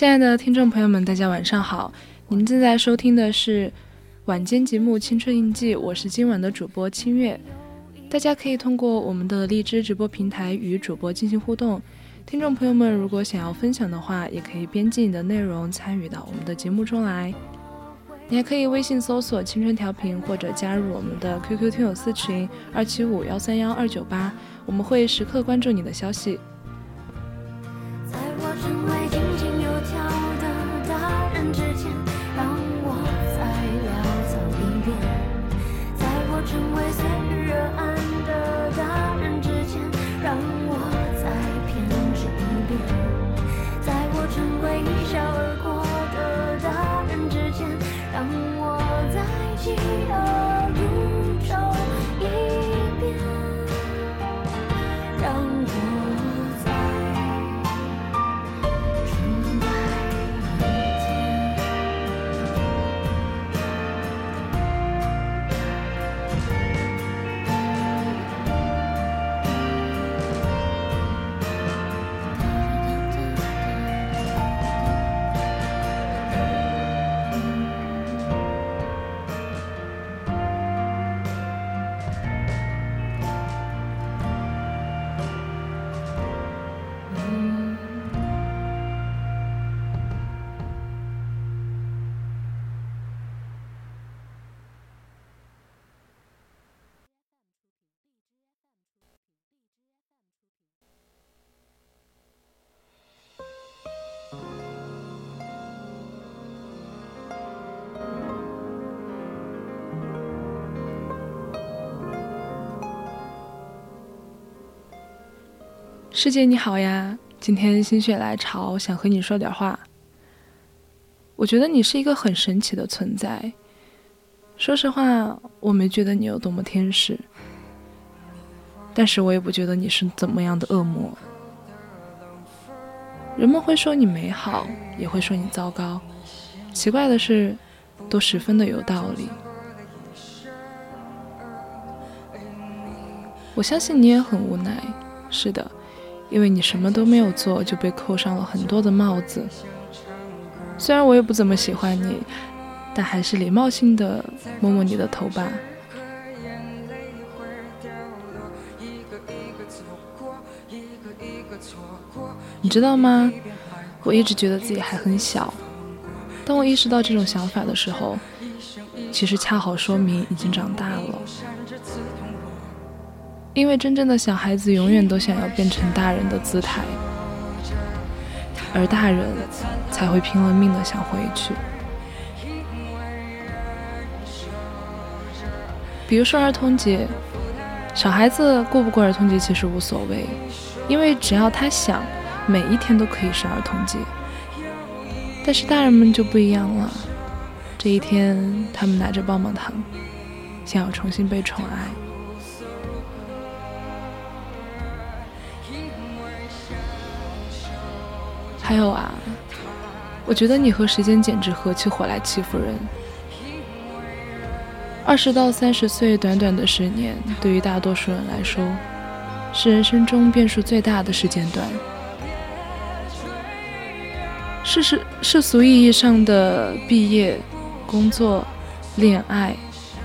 亲爱的听众朋友们，大家晚上好！您正在收听的是晚间节目《青春印记》，我是今晚的主播清月。大家可以通过我们的荔枝直播平台与主播进行互动。听众朋友们，如果想要分享的话，也可以编辑你的内容参与到我们的节目中来。你还可以微信搜索“青春调频”或者加入我们的 QQ 听友私群二七五幺三幺二九八，我们会时刻关注你的消息。师姐你好呀，今天心血来潮想和你说点话。我觉得你是一个很神奇的存在。说实话，我没觉得你有多么天使。但是我也不觉得你是怎么样的恶魔。人们会说你美好，也会说你糟糕。奇怪的是，都十分的有道理。我相信你也很无奈，是的，因为你什么都没有做就被扣上了很多的帽子。虽然我也不怎么喜欢你，但还是礼貌性的摸摸你的头吧。你知道吗？我一直觉得自己还很小。当我意识到这种想法的时候，其实恰好说明已经长大了。因为真正的小孩子永远都想要变成大人的姿态，而大人才会拼了命的想回去。比如说儿童节，小孩子过不过儿童节其实无所谓，因为只要他想。每一天都可以是儿童节，但是大人们就不一样了。这一天，他们拿着棒棒糖，想要重新被宠爱。还有啊，我觉得你和时间简直合起伙来欺负人。二十到三十岁，短短的十年，对于大多数人来说，是人生中变数最大的时间段。世世世俗意义上的毕业、工作、恋爱、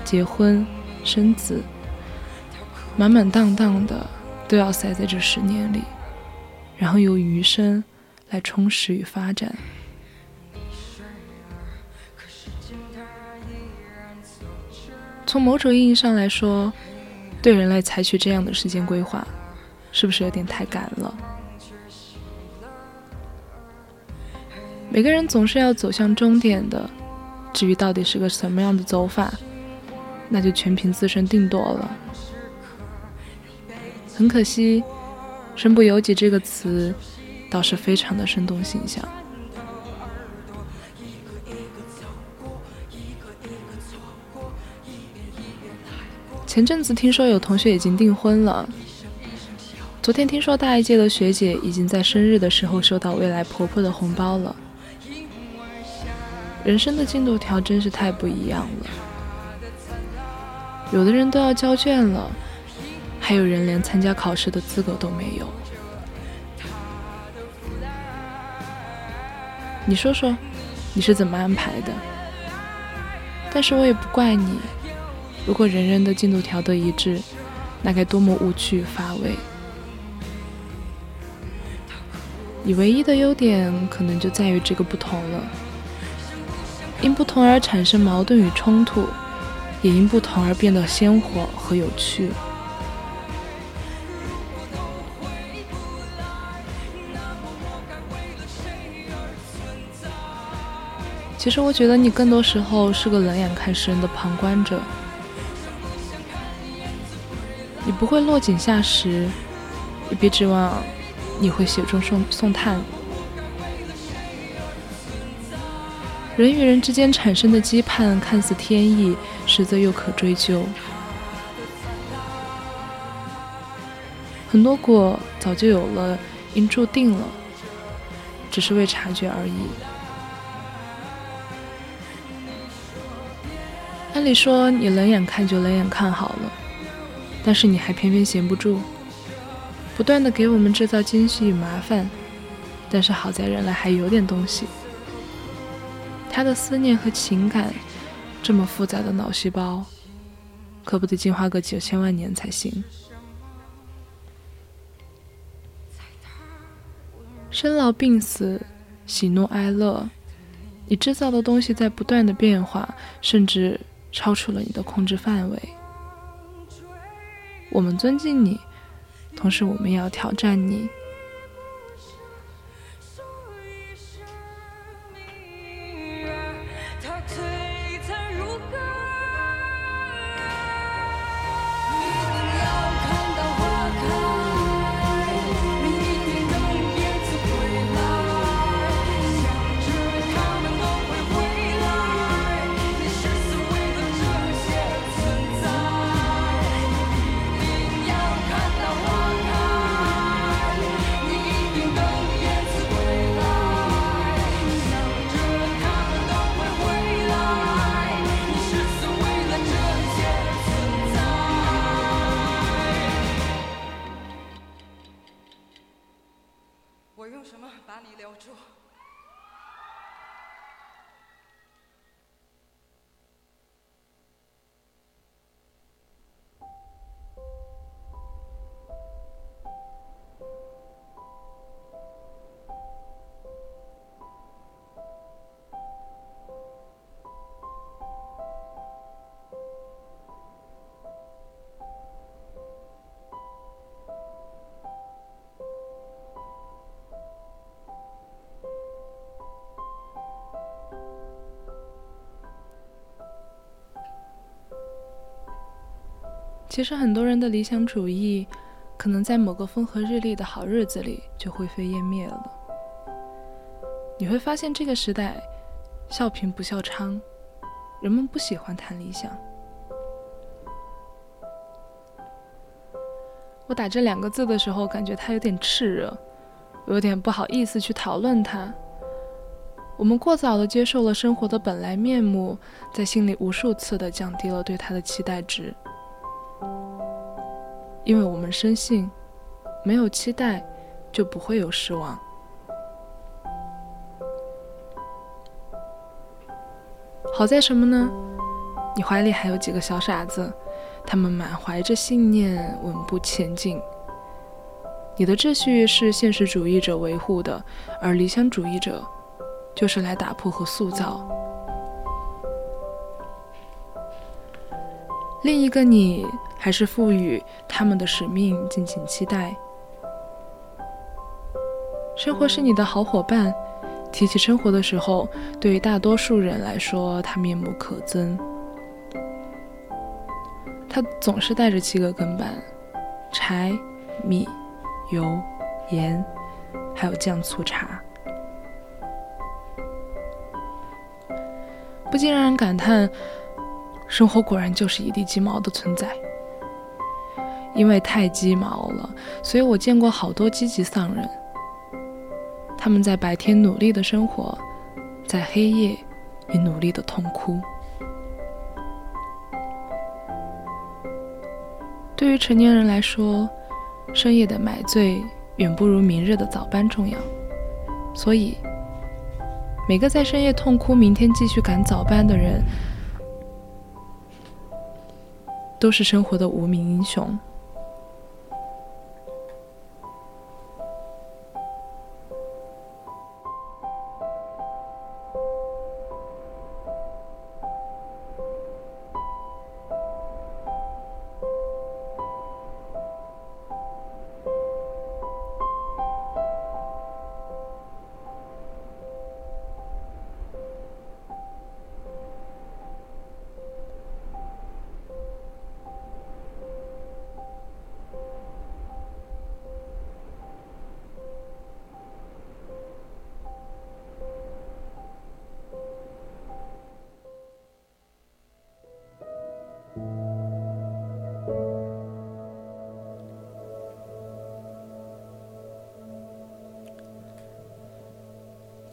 结婚、生子，满满当当的都要塞在这十年里，然后由余生来充实与发展。从某种意义上来说，对人类采取这样的时间规划，是不是有点太赶了？每个人总是要走向终点的，至于到底是个什么样的走法，那就全凭自身定夺了。很可惜，“身不由己”这个词倒是非常的生动形象。前阵子听说有同学已经订婚了，昨天听说大一届的学姐已经在生日的时候收到未来婆婆的红包了。人生的进度条真是太不一样了，有的人都要交卷了，还有人连参加考试的资格都没有。你说说，你是怎么安排的？但是我也不怪你，如果人人的进度条都一致，那该多么无趣乏味。你唯一的优点，可能就在于这个不同了。因不同而产生矛盾与冲突，也因不同而变得鲜活和有趣。其实我觉得你更多时候是个冷眼看世人的旁观者，你不会落井下石，也别指望你会雪中送送炭。人与人之间产生的羁绊看似天意，实则又可追究。很多果早就有了，因注定了，只是未察觉而已。按理说，你冷眼看就冷眼看好了，但是你还偏偏闲不住，不断的给我们制造惊喜与麻烦。但是好在人类还有点东西。他的思念和情感，这么复杂的脑细胞，可不得进化个九千万年才行。生老病死，喜怒哀乐，你制造的东西在不断的变化，甚至超出了你的控制范围。我们尊敬你，同时我们也要挑战你。其实很多人的理想主义，可能在某个风和日丽的好日子里就灰飞烟灭了。你会发现，这个时代笑贫不笑娼，人们不喜欢谈理想。我打这两个字的时候，感觉它有点炽热，有点不好意思去讨论它。我们过早的接受了生活的本来面目，在心里无数次的降低了对它的期待值，因为我们深信，没有期待，就不会有失望。好在什么呢？你怀里还有几个小傻子，他们满怀着信念，稳步前进。你的秩序是现实主义者维护的，而理想主义者就是来打破和塑造。另一个你，还是赋予他们的使命，敬请期待。生活是你的好伙伴。提起生活的时候，对于大多数人来说，它面目可憎。它总是带着七个根本：柴、米、油、盐，还有酱醋茶。不禁让人感叹，生活果然就是一地鸡毛的存在。因为太鸡毛了，所以我见过好多积极丧人。他们在白天努力的生活，在黑夜也努力的痛哭。对于成年人来说，深夜的买醉远不如明日的早班重要。所以，每个在深夜痛哭，明天继续赶早班的人，都是生活的无名英雄。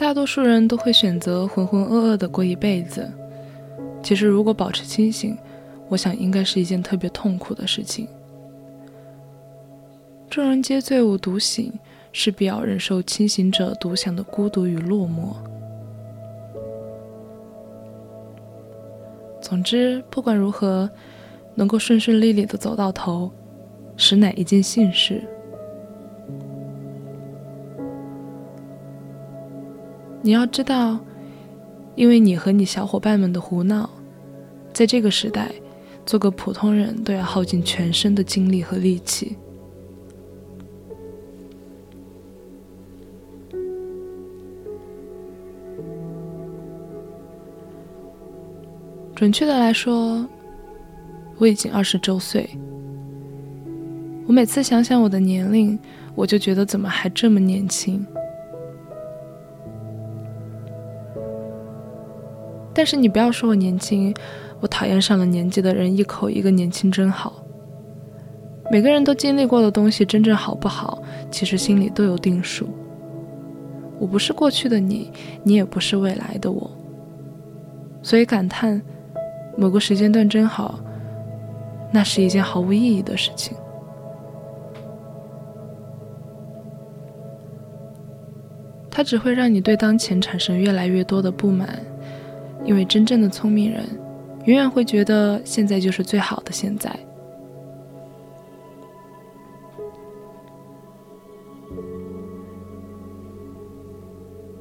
大多数人都会选择浑浑噩噩的过一辈子。其实，如果保持清醒，我想应该是一件特别痛苦的事情。众人皆醉我独醒，势必要忍受清醒者独享的孤独与落寞。总之，不管如何，能够顺顺利利的走到头，实乃一件幸事。你要知道，因为你和你小伙伴们的胡闹，在这个时代，做个普通人都要耗尽全身的精力和力气。准确的来说，我已经二十周岁。我每次想想我的年龄，我就觉得怎么还这么年轻。但是你不要说我年轻，我讨厌上了年纪的人一口一个年轻真好。每个人都经历过的东西，真正好不好，其实心里都有定数。我不是过去的你，你也不是未来的我，所以感叹某个时间段真好，那是一件毫无意义的事情。它只会让你对当前产生越来越多的不满。因为真正的聪明人，永远会觉得现在就是最好的现在。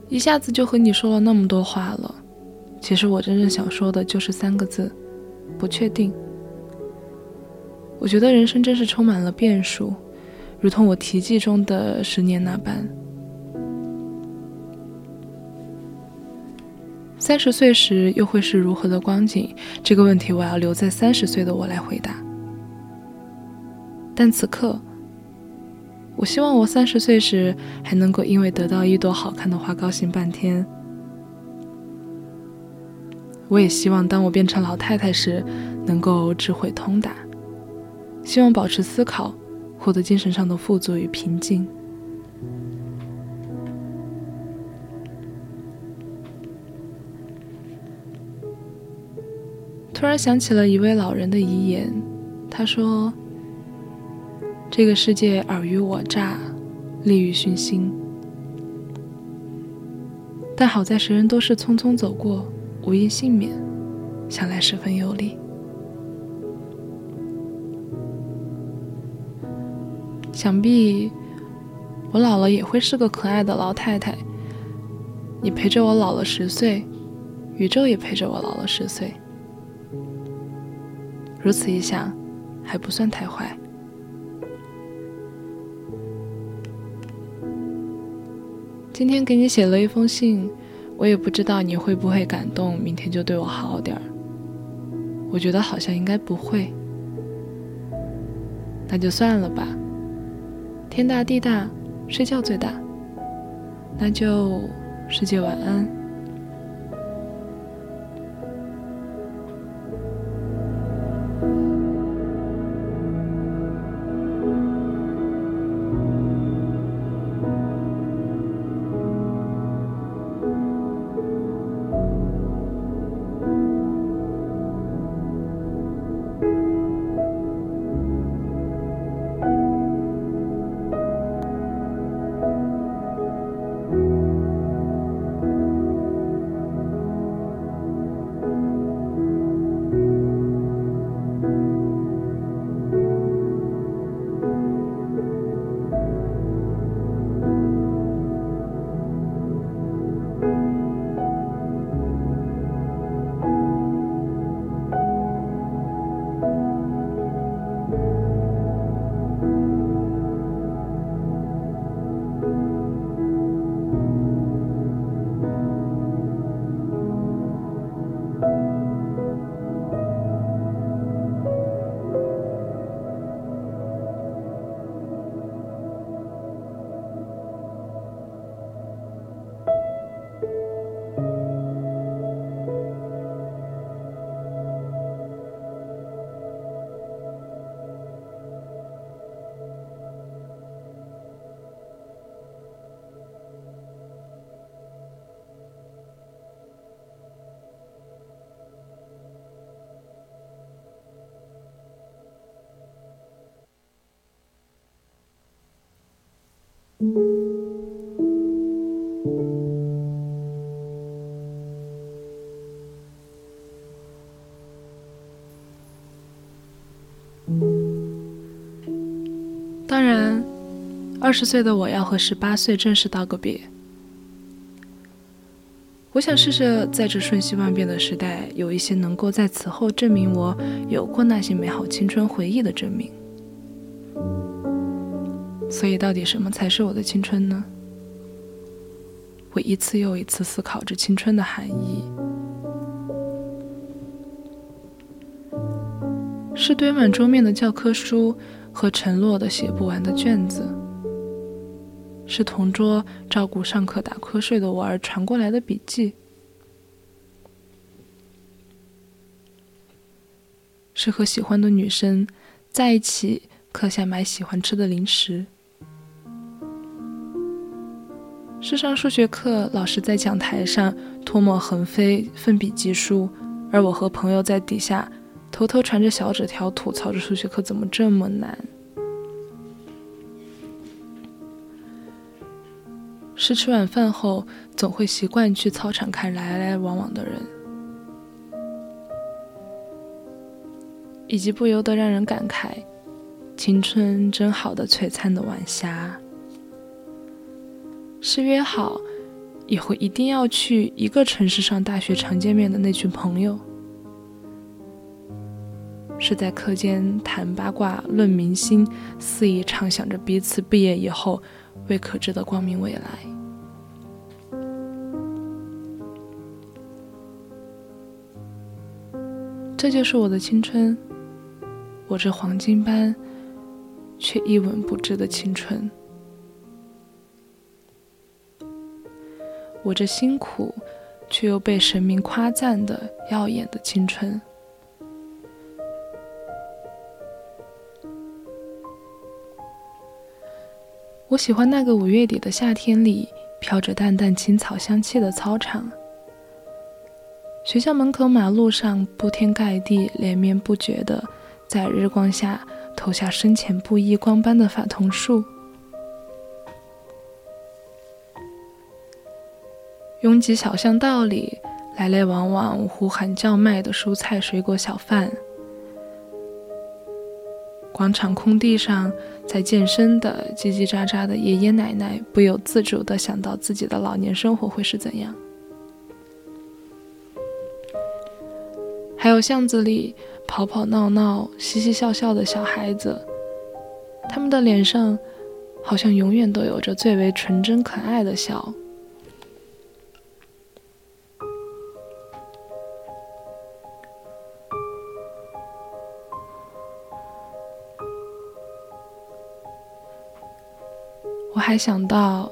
一下子就和你说了那么多话了，其实我真正想说的就是三个字：不确定。我觉得人生真是充满了变数，如同我题记中的十年那般。三十岁时又会是如何的光景？这个问题我要留在三十岁的我来回答。但此刻，我希望我三十岁时还能够因为得到一朵好看的花高兴半天。我也希望当我变成老太太时，能够智慧通达，希望保持思考，获得精神上的富足与平静。突然想起了一位老人的遗言，他说：“这个世界尔虞我诈，利欲熏心，但好在谁人都是匆匆走过。”无一幸免，想来十分有理。想必我老了也会是个可爱的老太太。你陪着我老了十岁，宇宙也陪着我老了十岁。如此一想，还不算太坏。今天给你写了一封信。我也不知道你会不会感动，明天就对我好点儿。我觉得好像应该不会，那就算了吧。天大地大，睡觉最大。那就世界晚安。二十岁的我要和十八岁正式道个别。我想试着在这瞬息万变的时代，有一些能够在此后证明我有过那些美好青春回忆的证明。所以，到底什么才是我的青春呢？我一次又一次思考着青春的含义：是堆满桌面的教科书和沉落的写不完的卷子；是同桌照顾上课打瞌睡的我而传过来的笔记；是和喜欢的女生在一起课下买喜欢吃的零食。是上数学课，老师在讲台上唾沫横飞，奋笔疾书，而我和朋友在底下偷偷传着小纸条，吐槽着数学课怎么这么难。是吃晚饭后总会习惯去操场看来来往往的人，以及不由得让人感慨：青春真好的璀璨的晚霞。是约好以后一定要去一个城市上大学常见面的那群朋友，是在课间谈八卦论明星，肆意畅想着彼此毕业以后未可知的光明未来。这就是我的青春，我这黄金般却一文不值的青春。我这辛苦却又被神明夸赞的耀眼的青春。我喜欢那个五月底的夏天里，飘着淡淡青草香气的操场。学校门口马路上铺天盖地、连绵不绝的，在日光下投下深浅不一光斑的法桐树。拥挤小巷道里，来来往往呼喊叫卖的蔬菜水果小贩。广场空地上，在健身的叽叽喳喳的爷爷奶奶，不由自主地想到自己的老年生活会是怎样。还有巷子里跑跑闹闹、嘻嘻笑笑的小孩子，他们的脸上好像永远都有着最为纯真可爱的笑。还想到，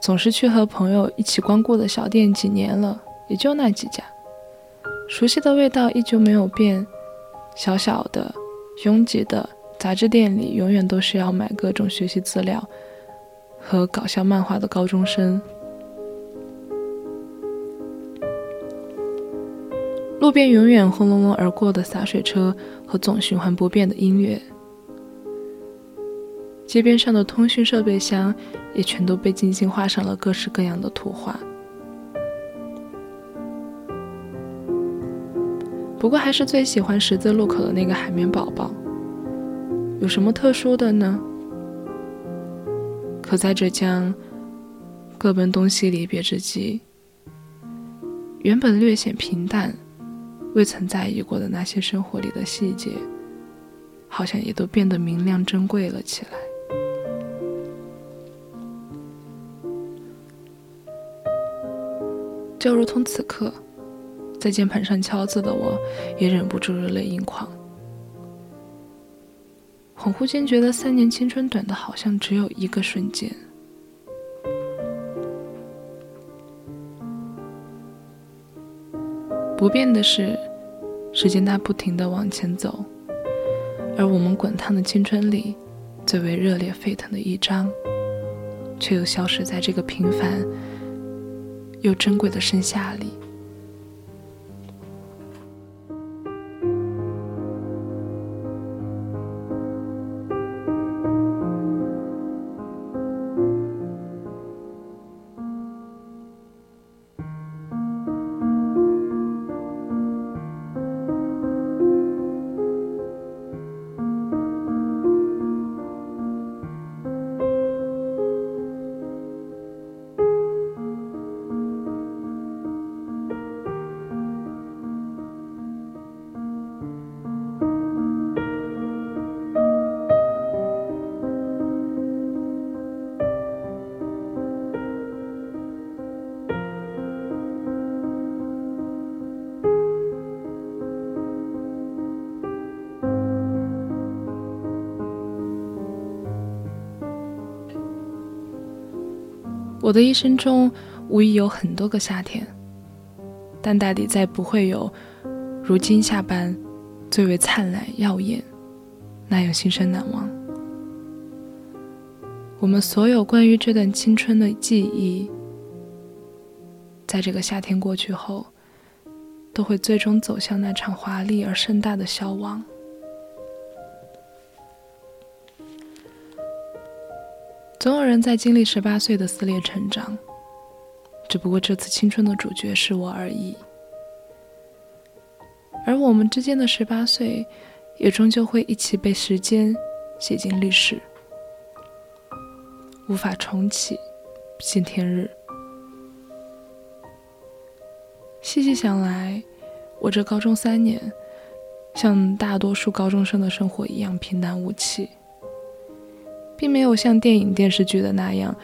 总是去和朋友一起光顾的小店，几年了，也就那几家，熟悉的味道依旧没有变。小小的、拥挤的杂志店里，永远都是要买各种学习资料和搞笑漫画的高中生。路边永远轰隆隆而过的洒水车和总循环不变的音乐。街边上的通讯设备箱也全都被精心画上了各式各样的图画。不过还是最喜欢十字路口的那个海绵宝宝。有什么特殊的呢？可在这将各奔东西离别之际，原本略显平淡、未曾在意过的那些生活里的细节，好像也都变得明亮珍贵了起来。就如同此刻，在键盘上敲字的我，也忍不住热泪盈眶。恍惚间觉得三年青春短的好像只有一个瞬间。不变的是，时间它不停的往前走，而我们滚烫的青春里，最为热烈沸腾的一章，却又消失在这个平凡。又珍贵的盛夏里。我的一生中，无疑有很多个夏天，但大抵再不会有如今夏般最为灿烂耀眼，那样心生难忘。我们所有关于这段青春的记忆，在这个夏天过去后，都会最终走向那场华丽而盛大的消亡。人在经历十八岁的撕裂成长，只不过这次青春的主角是我而已。而我们之间的十八岁，也终究会一起被时间写进历史，无法重启，见天日。细细想来，我这高中三年，像大多数高中生的生活一样平淡无奇。并没有像电影电视剧的那样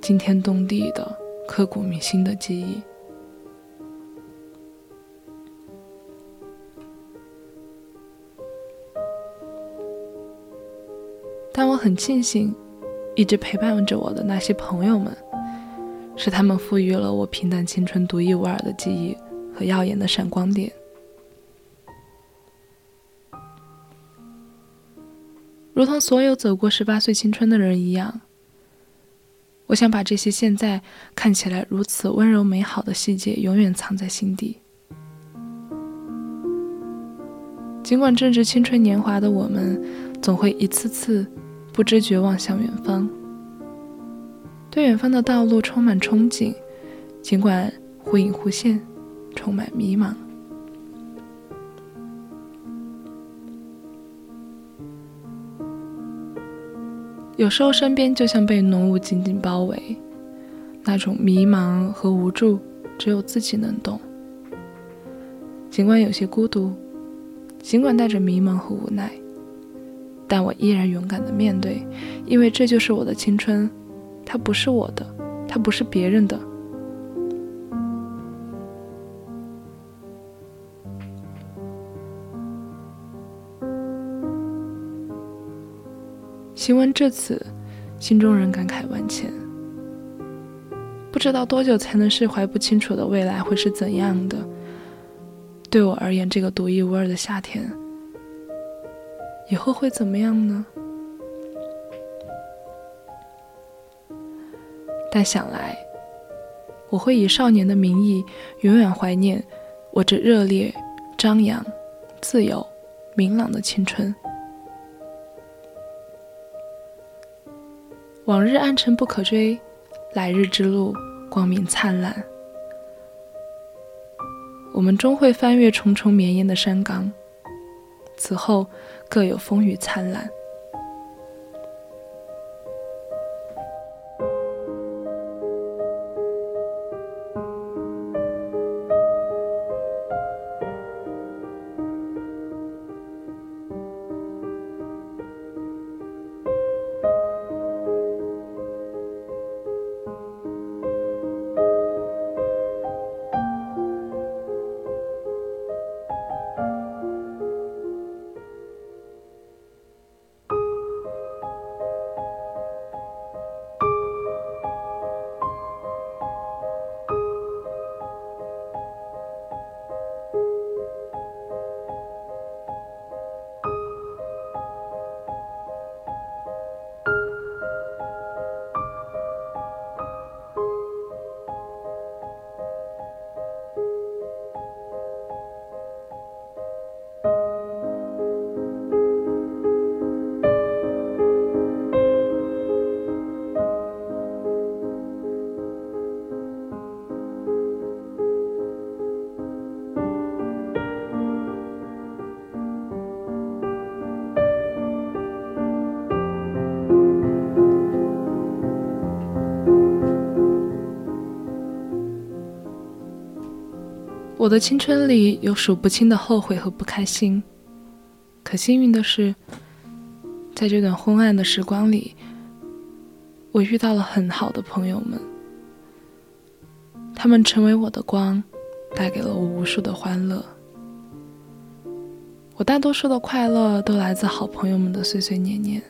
惊天动地的刻骨铭心的记忆。但我很庆幸，一直陪伴着我的那些朋友们，是他们赋予了我平淡青春独一无二的记忆和耀眼的闪光点。如同所有走过十八岁青春的人一样，我想把这些现在看起来如此温柔美好的细节永远藏在心底。尽管正值青春年华的我们，总会一次次不知觉望向远方，对远方的道路充满憧憬，尽管忽隐忽现，充满迷茫。有时候身边就像被浓雾紧紧包围，那种迷茫和无助，只有自己能懂。尽管有些孤独，尽管带着迷茫和无奈，但我依然勇敢的面对，因为这就是我的青春，它不是我的，它不是别人的。行文至此，心中仍感慨万千。不知道多久才能释怀不清楚的未来会是怎样的。对我而言，这个独一无二的夏天，以后会怎么样呢？但想来，我会以少年的名义，永远怀念我这热烈、张扬、自由、明朗的青春。往日暗沉不可追，来日之路光明灿烂。我们终会翻越重重绵延的山岗，此后各有风雨灿烂。我的青春里有数不清的后悔和不开心，可幸运的是，在这段昏暗的时光里，我遇到了很好的朋友们，他们成为我的光，带给了我无数的欢乐。我大多数的快乐都来自好朋友们的碎碎念念。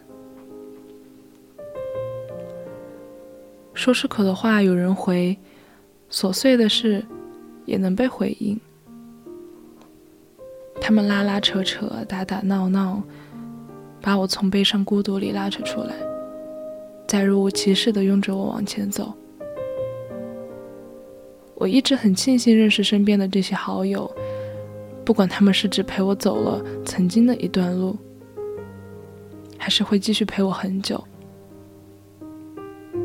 说出口的话有人回，琐碎的事。也能被回应。他们拉拉扯扯、打打闹闹，把我从悲伤孤独里拉扯出来，再若无其事地拥着我往前走。我一直很庆幸认识身边的这些好友，不管他们是只陪我走了曾经的一段路，还是会继续陪我很久，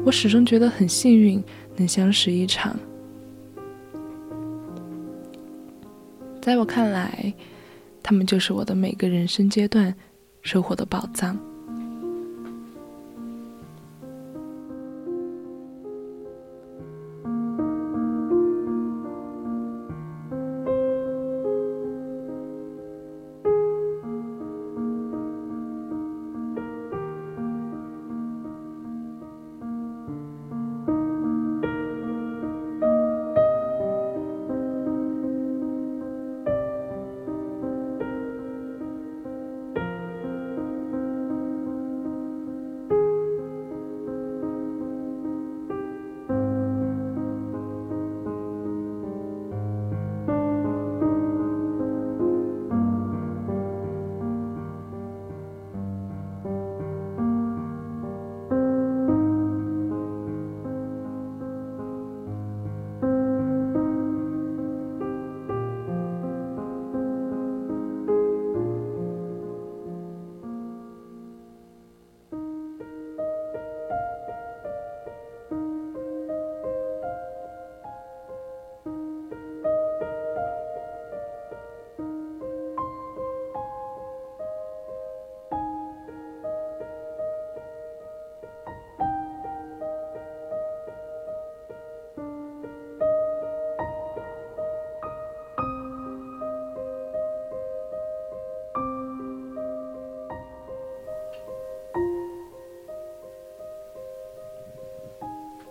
我始终觉得很幸运，能相识一场。在我看来，他们就是我的每个人生阶段收获的宝藏。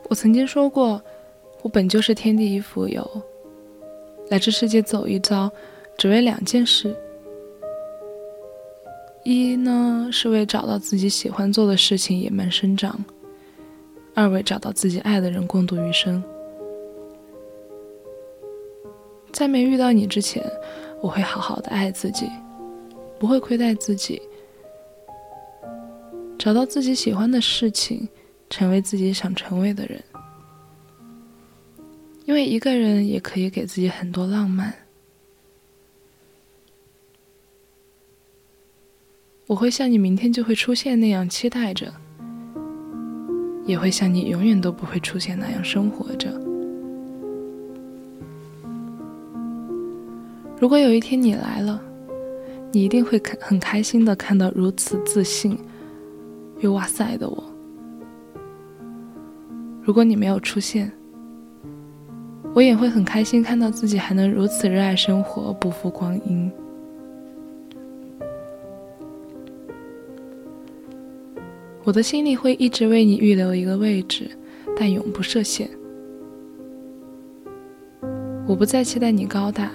我曾经说过，我本就是天地一蜉蝣，来这世界走一遭，只为两件事：一呢是为找到自己喜欢做的事情野蛮生长；二为找到自己爱的人共度余生。在没遇到你之前，我会好好的爱自己，不会亏待自己，找到自己喜欢的事情。成为自己想成为的人，因为一个人也可以给自己很多浪漫。我会像你明天就会出现那样期待着，也会像你永远都不会出现那样生活着。如果有一天你来了，你一定会很很开心的看到如此自信又哇塞的我。如果你没有出现，我也会很开心看到自己还能如此热爱生活，不负光阴。我的心里会一直为你预留一个位置，但永不设限。我不再期待你高大、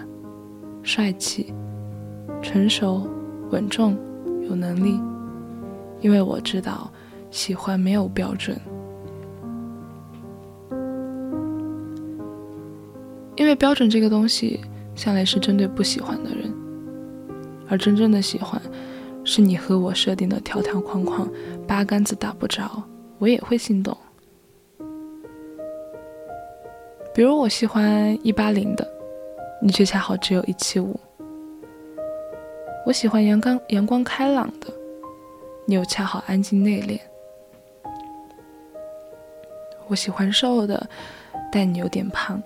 帅气、成熟、稳重、有能力，因为我知道喜欢没有标准。因为标准这个东西，向来是针对不喜欢的人，而真正的喜欢，是你和我设定的条条框框，八竿子打不着，我也会心动。比如我喜欢一八零的，你却恰好只有一七五；我喜欢阳刚阳光开朗的，你又恰好安静内敛；我喜欢瘦的，但你有点胖。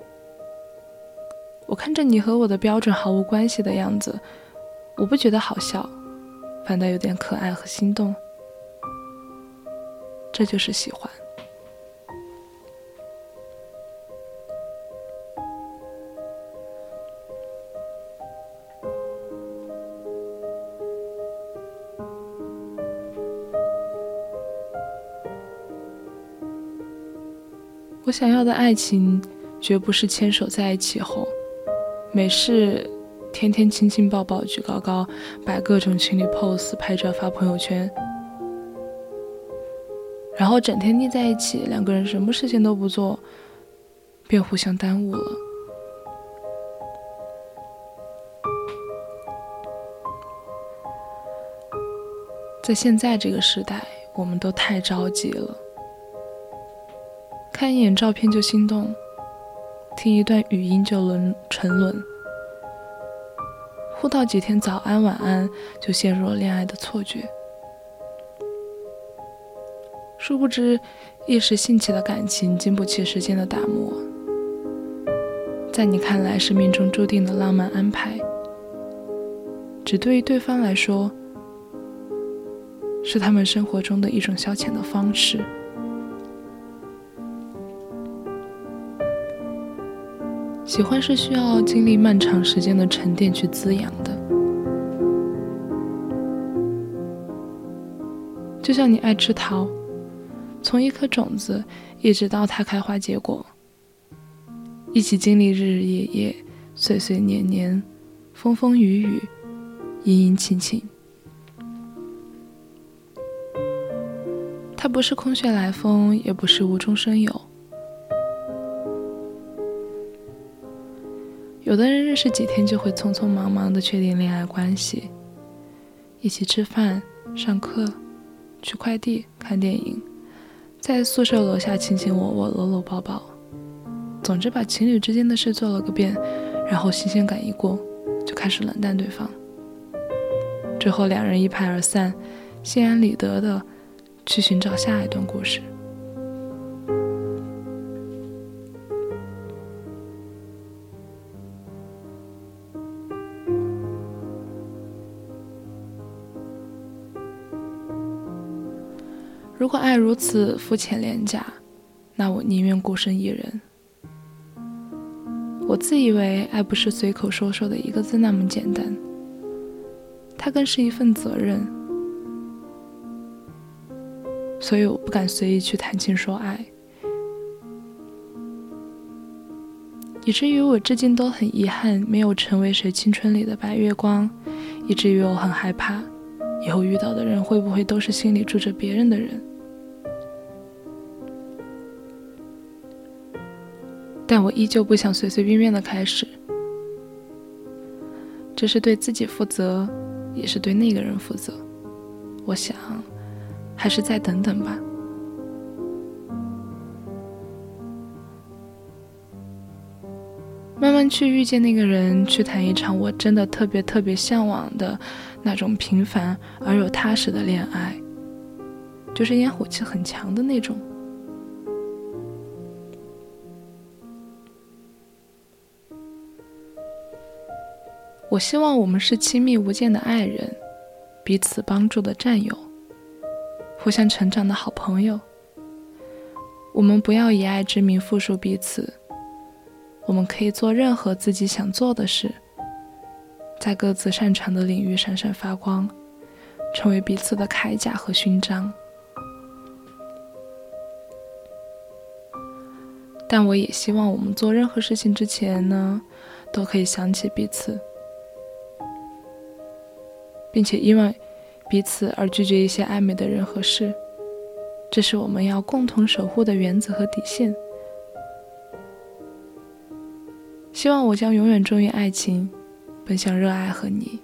我看着你和我的标准毫无关系的样子，我不觉得好笑，反倒有点可爱和心动。这就是喜欢。我想要的爱情，绝不是牵手在一起后。没事，天天亲亲抱抱举高高，摆各种情侣 pose 拍照发朋友圈，然后整天腻在一起，两个人什么事情都不做，便互相耽误了。在现在这个时代，我们都太着急了，看一眼照片就心动。听一段语音就沦沉沦，互道几天早安晚安就陷入了恋爱的错觉。殊不知，一时兴起的感情经不起时间的打磨，在你看来是命中注定的浪漫安排，只对于对方来说，是他们生活中的一种消遣的方式。喜欢是需要经历漫长时间的沉淀去滋养的，就像你爱吃桃，从一颗种子一直到它开花结果，一起经历日日夜夜、岁岁年年、风风雨雨、阴阴晴晴。它不是空穴来风，也不是无中生有。有的人认识几天就会匆匆忙忙的确定恋爱关系，一起吃饭、上课、取快递、看电影，在宿舍楼下卿卿我我、搂搂抱抱，总之把情侣之间的事做了个遍，然后新鲜感一过，就开始冷淡对方，之后两人一拍而散，心安理得的去寻找下一段故事。如果爱如此肤浅廉价，那我宁愿孤身一人。我自以为爱不是随口说说的一个字那么简单，它更是一份责任，所以我不敢随意去谈情说爱，以至于我至今都很遗憾没有成为谁青春里的白月光，以至于我很害怕，以后遇到的人会不会都是心里住着别人的人。但我依旧不想随随便便的开始，这是对自己负责，也是对那个人负责。我想，还是再等等吧。慢慢去遇见那个人，去谈一场我真的特别特别向往的那种平凡而又踏实的恋爱，就是烟火气很强的那种。我希望我们是亲密无间的爱人，彼此帮助的战友，互相成长的好朋友。我们不要以爱之名附属彼此。我们可以做任何自己想做的事，在各自擅长的领域闪闪发光，成为彼此的铠甲和勋章。但我也希望我们做任何事情之前呢，都可以想起彼此，并且因为彼此而拒绝一些暧昧的人和事，这是我们要共同守护的原则和底线。希望我将永远忠于爱情，奔向热爱和你。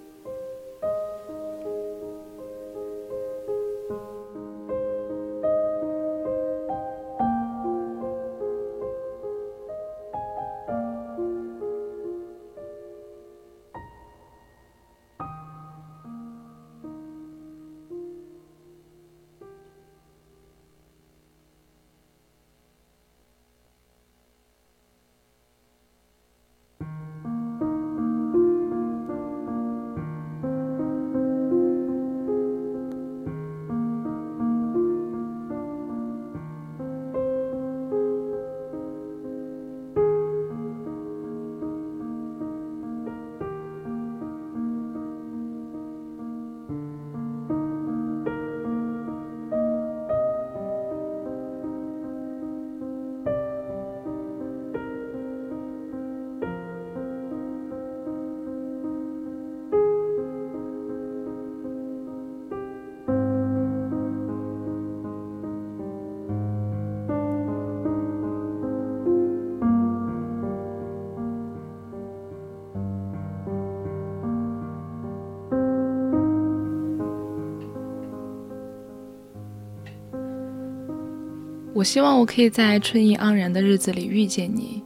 我希望我可以在春意盎然的日子里遇见你。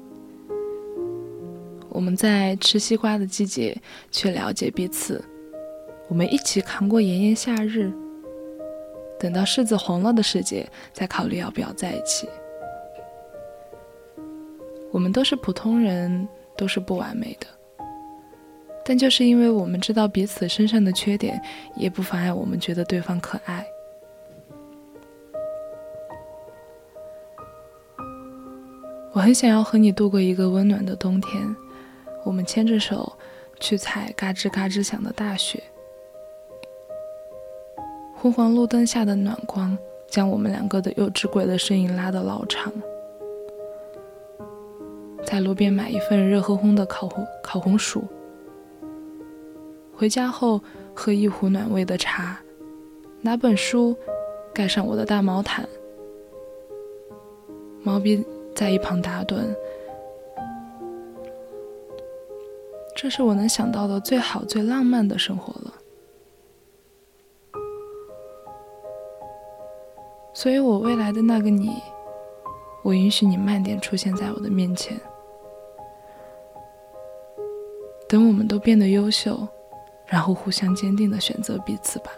我们在吃西瓜的季节去了解彼此，我们一起扛过炎炎夏日。等到柿子红了的世界，再考虑要不要在一起。我们都是普通人，都是不完美的，但就是因为我们知道彼此身上的缺点，也不妨碍我们觉得对方可爱。很想要和你度过一个温暖的冬天，我们牵着手去踩嘎吱嘎吱响的大雪，昏黄路灯下的暖光将我们两个的幼稚鬼的身影拉得老长，在路边买一份热烘烘的烤红烤红薯，回家后喝一壶暖胃的茶，拿本书盖上我的大毛毯，毛笔。在一旁打盹，这是我能想到的最好、最浪漫的生活了。所以，我未来的那个你，我允许你慢点出现在我的面前。等我们都变得优秀，然后互相坚定的选择彼此吧。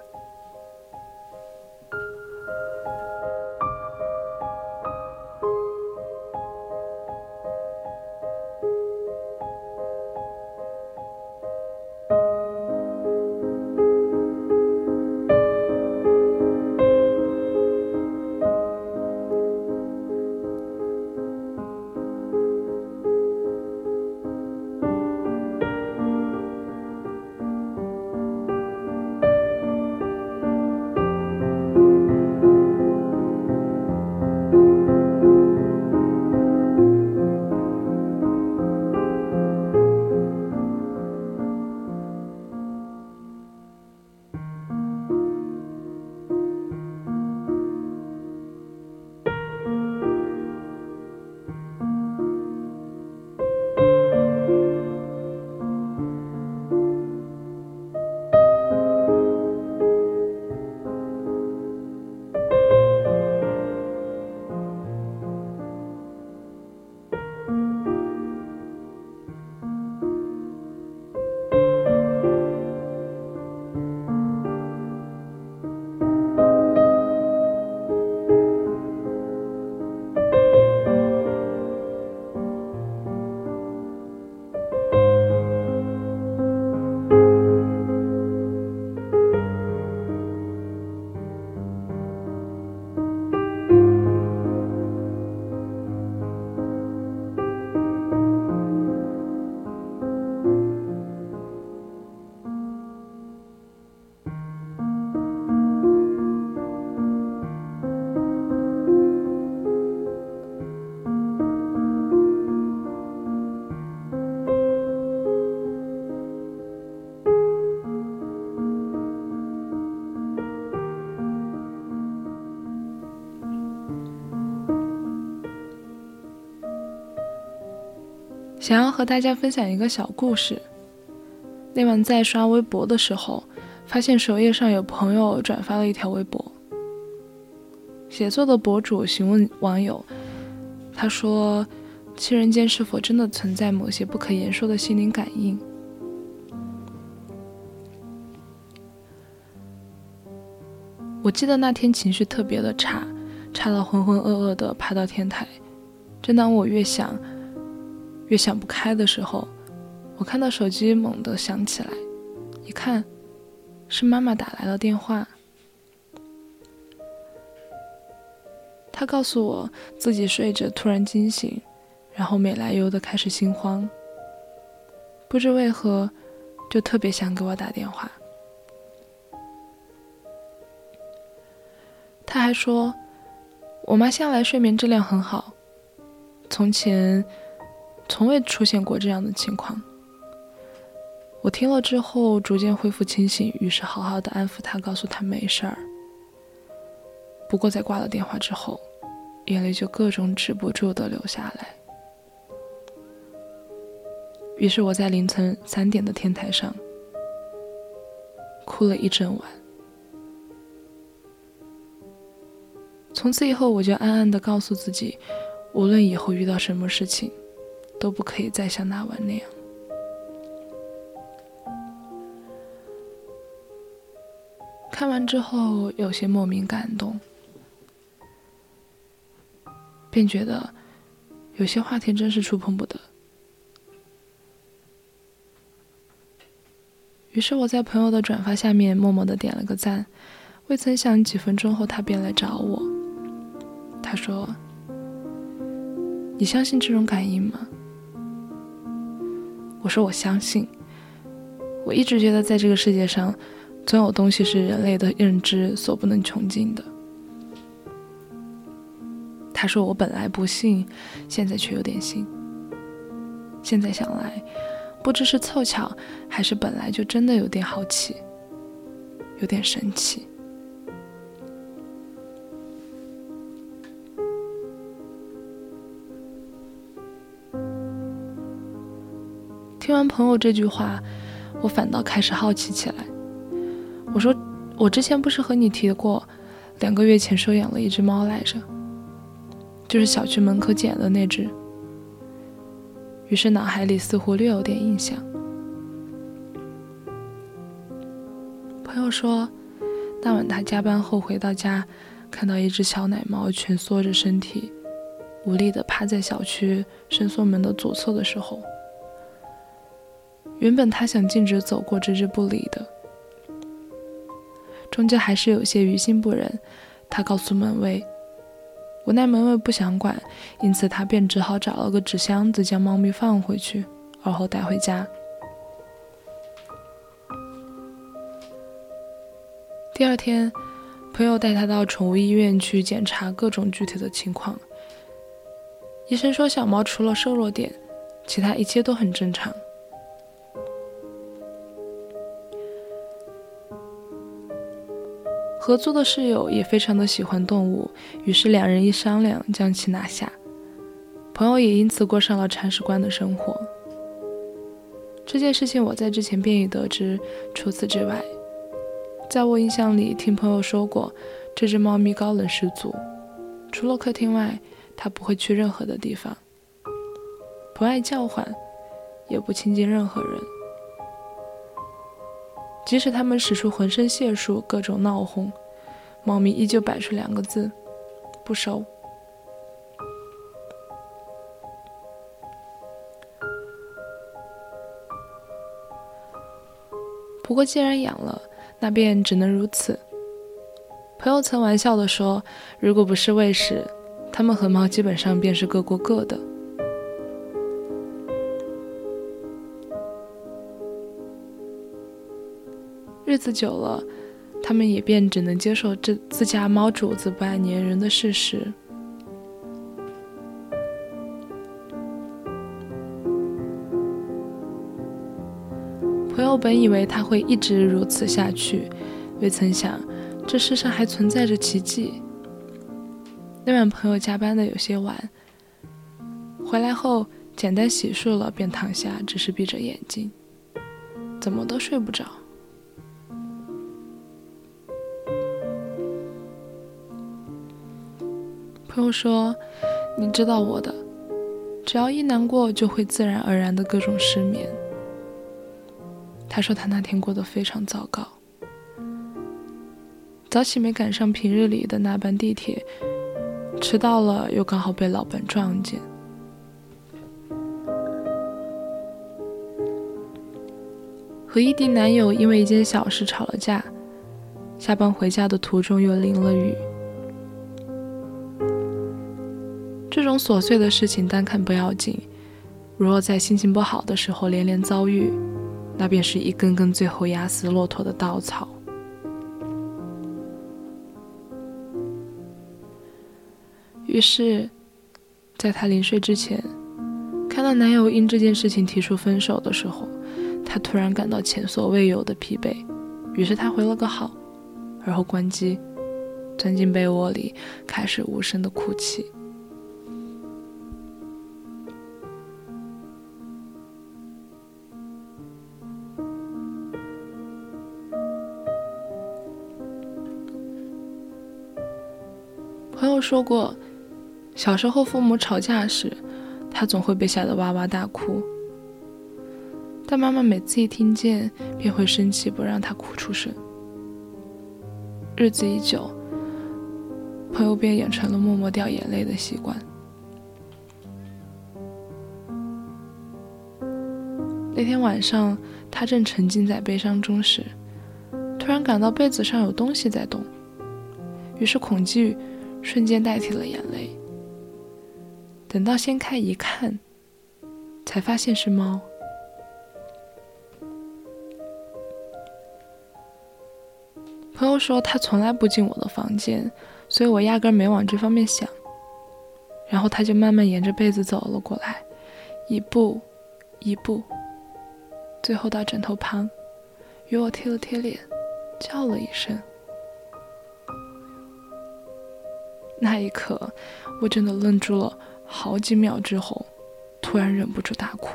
想要和大家分享一个小故事。那晚在刷微博的时候，发现首页上有朋友转发了一条微博。写作的博主询问网友，他说：“七人间是否真的存在某些不可言说的心灵感应？”我记得那天情绪特别的差，差到浑浑噩噩的爬到天台。正当我越想越想不开的时候，我看到手机猛地响起来，一看，是妈妈打来了电话。她告诉我自己睡着突然惊醒，然后没来由的开始心慌，不知为何就特别想给我打电话。他还说，我妈向来睡眠质量很好，从前从未出现过这样的情况。我听了之后逐渐恢复清醒，于是好好的安抚他，告诉他没事儿。不过在挂了电话之后，眼泪就各种止不住的流下来。于是我在凌晨三点的天台上哭了一整晚。从此以后，我就暗暗的告诉自己，无论以后遇到什么事情，都不可以再像那晚那样。看完之后，有些莫名感动，便觉得有些话题真是触碰不得。于是我在朋友的转发下面默默的点了个赞，未曾想几分钟后他便来找我。他说：“你相信这种感应吗？”我说：“我相信。我一直觉得，在这个世界上，总有东西是人类的认知所不能穷尽的。”他说：“我本来不信，现在却有点信。现在想来，不知是凑巧，还是本来就真的有点好奇，有点神奇。”听完朋友这句话，我反倒开始好奇起来。我说：“我之前不是和你提过，两个月前收养了一只猫来着，就是小区门口捡的那只。”于是脑海里似乎略有点印象。朋友说，那晚他加班后回到家，看到一只小奶猫蜷缩着身体，无力地趴在小区伸缩门的左侧的时候。原本他想径直走过，置之不理的，终究还是有些于心不忍。他告诉门卫，无奈门卫不想管，因此他便只好找了个纸箱子将猫咪放回去，而后带回家。第二天，朋友带他到宠物医院去检查各种具体的情况。医生说，小猫除了瘦弱点，其他一切都很正常。合租的室友也非常的喜欢动物，于是两人一商量，将其拿下。朋友也因此过上了铲屎官的生活。这件事情我在之前便已得知。除此之外，在我印象里，听朋友说过，这只猫咪高冷十足，除了客厅外，它不会去任何的地方，不爱叫唤，也不亲近任何人。即使他们使出浑身解数，各种闹哄，猫咪依旧摆出两个字：不收。不过既然养了，那便只能如此。朋友曾玩笑的说：“如果不是喂食，他们和猫基本上便是各过各的。”日子久了，他们也便只能接受这自家猫主子不爱粘人的事实。朋友本以为他会一直如此下去，未曾想这世上还存在着奇迹。那晚朋友加班的有些晚，回来后简单洗漱了便躺下，只是闭着眼睛，怎么都睡不着。朋友说：“你知道我的，只要一难过，就会自然而然的各种失眠。”他说他那天过得非常糟糕，早起没赶上平日里的那班地铁，迟到了又刚好被老板撞见。和异地男友因为一件小事吵了架，下班回家的途中又淋了雨。种琐碎的事情单看不要紧，如若在心情不好的时候连连遭遇，那便是一根根最后压死骆驼的稻草。于是，在她临睡之前，看到男友因这件事情提出分手的时候。她突然感到前所未有的疲惫，于是她回了个好，而后关机，钻进被窝里，开始无声的哭泣。说过，小时候父母吵架时，他总会被吓得哇哇大哭。但妈妈每次一听见，便会生气，不让他哭出声。日子一久，朋友便养成了默默掉眼泪的习惯。那天晚上，他正沉浸在悲伤中时，突然感到被子上有东西在动，于是恐惧瞬间代替了眼泪。等到掀开一看，才发现是猫。朋友说他从来不进我的房间，所以我压根没往这方面想。然后他就慢慢沿着被子走了过来，一步，一步，最后到枕头旁，与我贴了贴脸，叫了一声。那一刻，我真的愣住了好几秒，之后，突然忍不住大哭。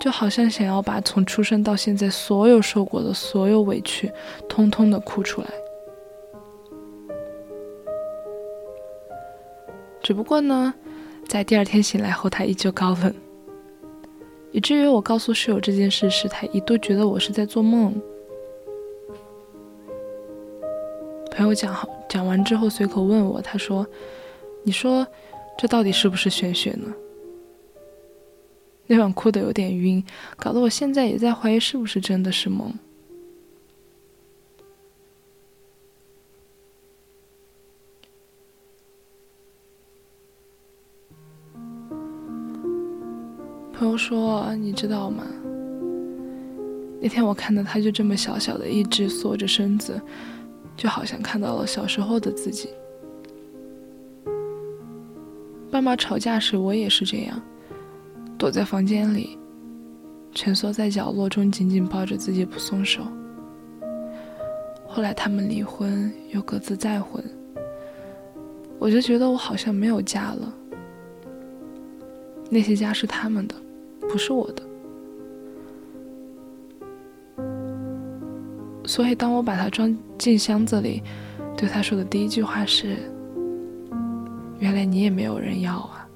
就好像想要把从出生到现在所有受过的所有委屈，通通的哭出来。只不过呢，在第二天醒来后，他依旧高冷，以至于我告诉室友这件事时，他一度觉得我是在做梦。朋友讲好讲完之后，随口问我，他说：“你说，这到底是不是玄学呢？”那晚哭得有点晕，搞得我现在也在怀疑是不是真的是梦。朋友说：“你知道吗？那天我看到他就这么小小的一只缩着身子，就好像看到了小时候的自己。爸妈吵架时，我也是这样。”躲在房间里，蜷缩在角落中，紧紧抱着自己不松手。后来他们离婚，又各自再婚，我就觉得我好像没有家了。那些家是他们的，不是我的。所以当我把它装进箱子里，对他说的第一句话是：“原来你也没有人要啊。”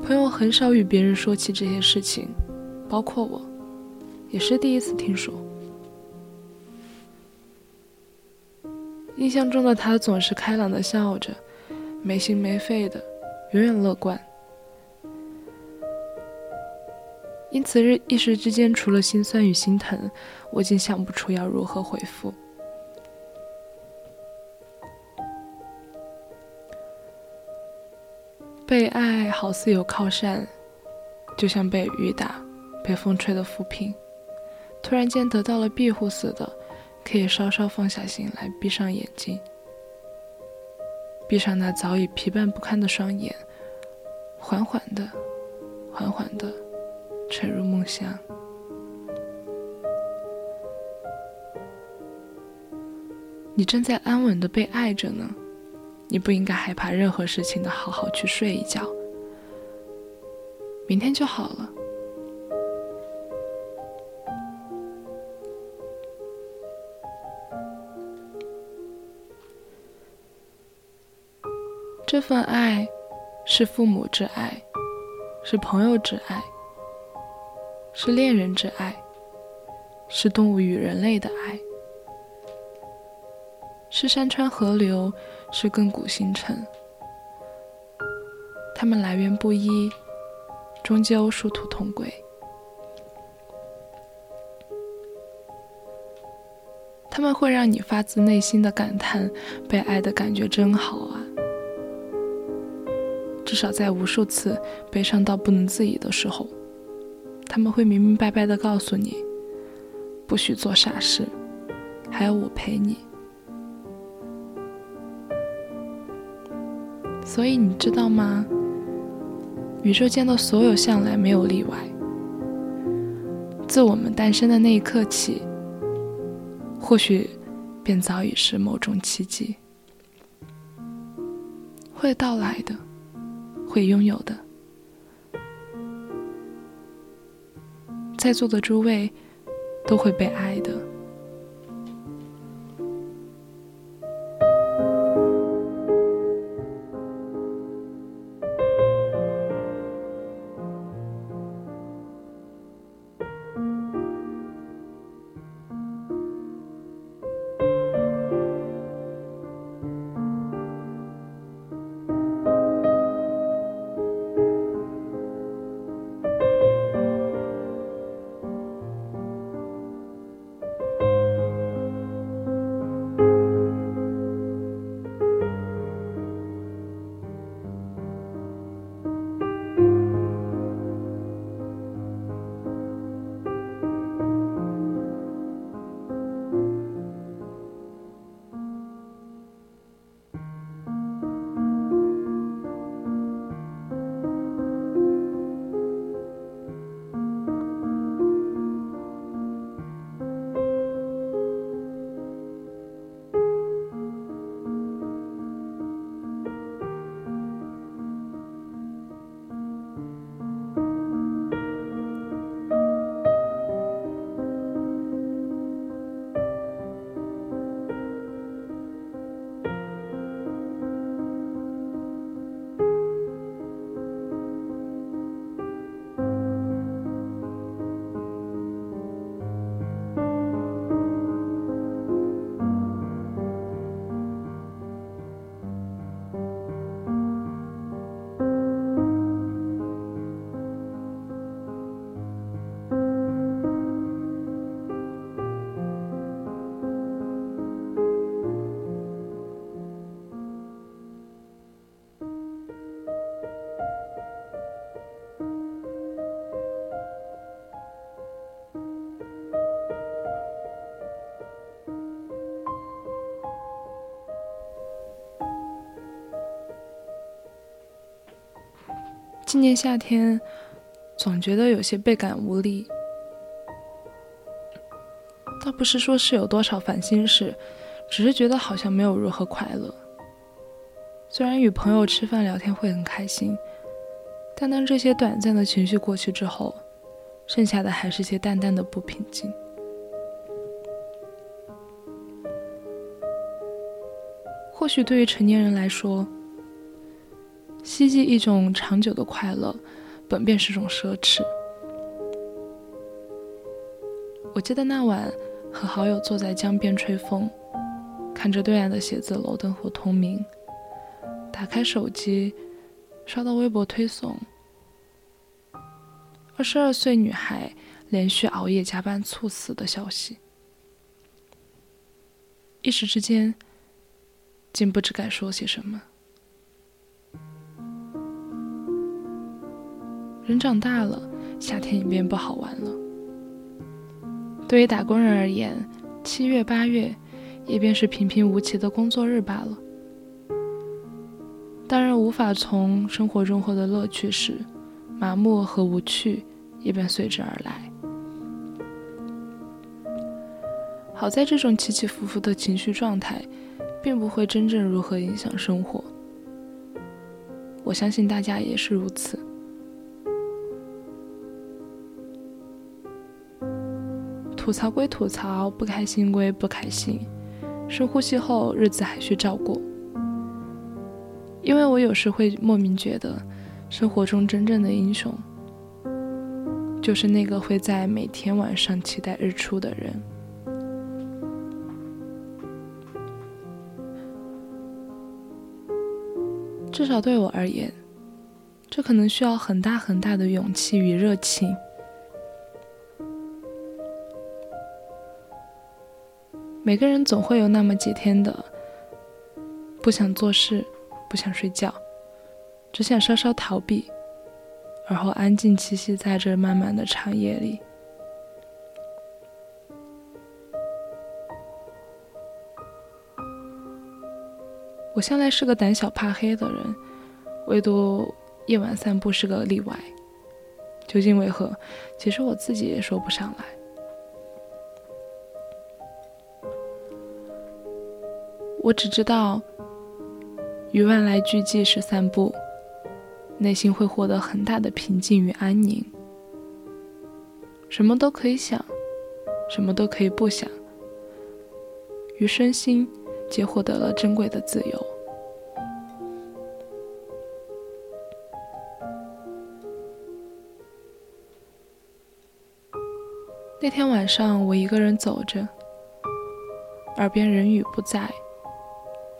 朋友很少与别人说起这些事情，包括我，也是第一次听说。印象中的他总是开朗的笑着，没心没肺的，永远乐观。因此日一时之间，除了心酸与心疼，我竟想不出要如何回复。被爱好似有靠山，就像被雨打、被风吹的浮萍，突然间得到了庇护似的，可以稍稍放下心来，闭上眼睛，闭上那早已疲惫不堪的双眼，缓缓的、缓缓的沉入梦乡。你正在安稳的被爱着呢，你不应该害怕任何事情的，好好去睡一觉，明天就好了。这份爱，是父母之爱，是朋友之爱，是恋人之爱，是动物与人类的爱，是山川河流，是亘古星辰。它们来源不一，终究殊途同归。他们会让你发自内心的感叹：被爱的感觉真好啊！至少在无数次悲伤到不能自已的时候，他们会明明白白的告诉你，不许做傻事，还有我陪你。所以你知道吗？宇宙间的所有向来没有例外。自我们诞生的那一刻起，或许便早已是某种奇迹，会到来的。会拥有的，在座的诸位都会被爱的。今年夏天，总觉得有些倍感无力。倒不是说是有多少烦心事，只是觉得好像没有如何快乐。虽然与朋友吃饭聊天会很开心，但当这些短暂的情绪过去之后，剩下的还是些淡淡的不平静。或许对于成年人来说，希冀一种长久的快乐，本便是种奢侈。我记得那晚和好友坐在江边吹风，看着对岸的写字楼灯火通明，打开手机，刷到微博推送：二十二岁女孩连续熬夜加班猝死的消息。一时之间，竟不知该说些什么。人长大了，夏天也变不好玩了。对于打工人而言，七月八月也便是平平无奇的工作日罢了。当人，无法从生活中获得乐趣时，麻木和无趣也便随之而来。好在这种起起伏伏的情绪状态，并不会真正如何影响生活。我相信大家也是如此。吐槽归吐槽，不开心归不开心，深呼吸后，日子还需照过。因为我有时会莫名觉得，生活中真正的英雄，就是那个会在每天晚上期待日出的人。至少对我而言，这可能需要很大很大的勇气与热情。每个人总会有那么几天的不想做事、不想睡觉，只想稍稍逃避，而后安静栖息在这漫漫的长夜里。我向来是个胆小怕黑的人，唯独夜晚散步是个例外。究竟为何？其实我自己也说不上来。我只知道，与万籁俱寂时散步，内心会获得很大的平静与安宁。什么都可以想，什么都可以不想，于身心皆获得了珍贵的自由。那天晚上，我一个人走着，耳边人语不在。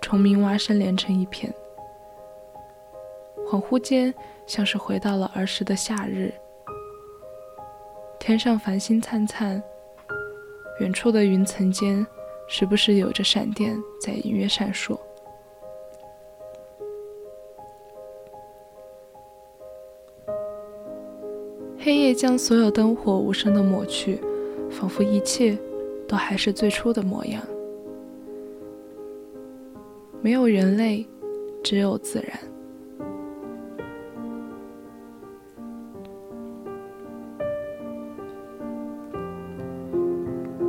虫鸣蛙声连成一片，恍惚间像是回到了儿时的夏日。天上繁星灿灿，远处的云层间时不时有着闪电在隐约闪烁。黑夜将所有灯火无声的抹去，仿佛一切都还是最初的模样。没有人类，只有自然。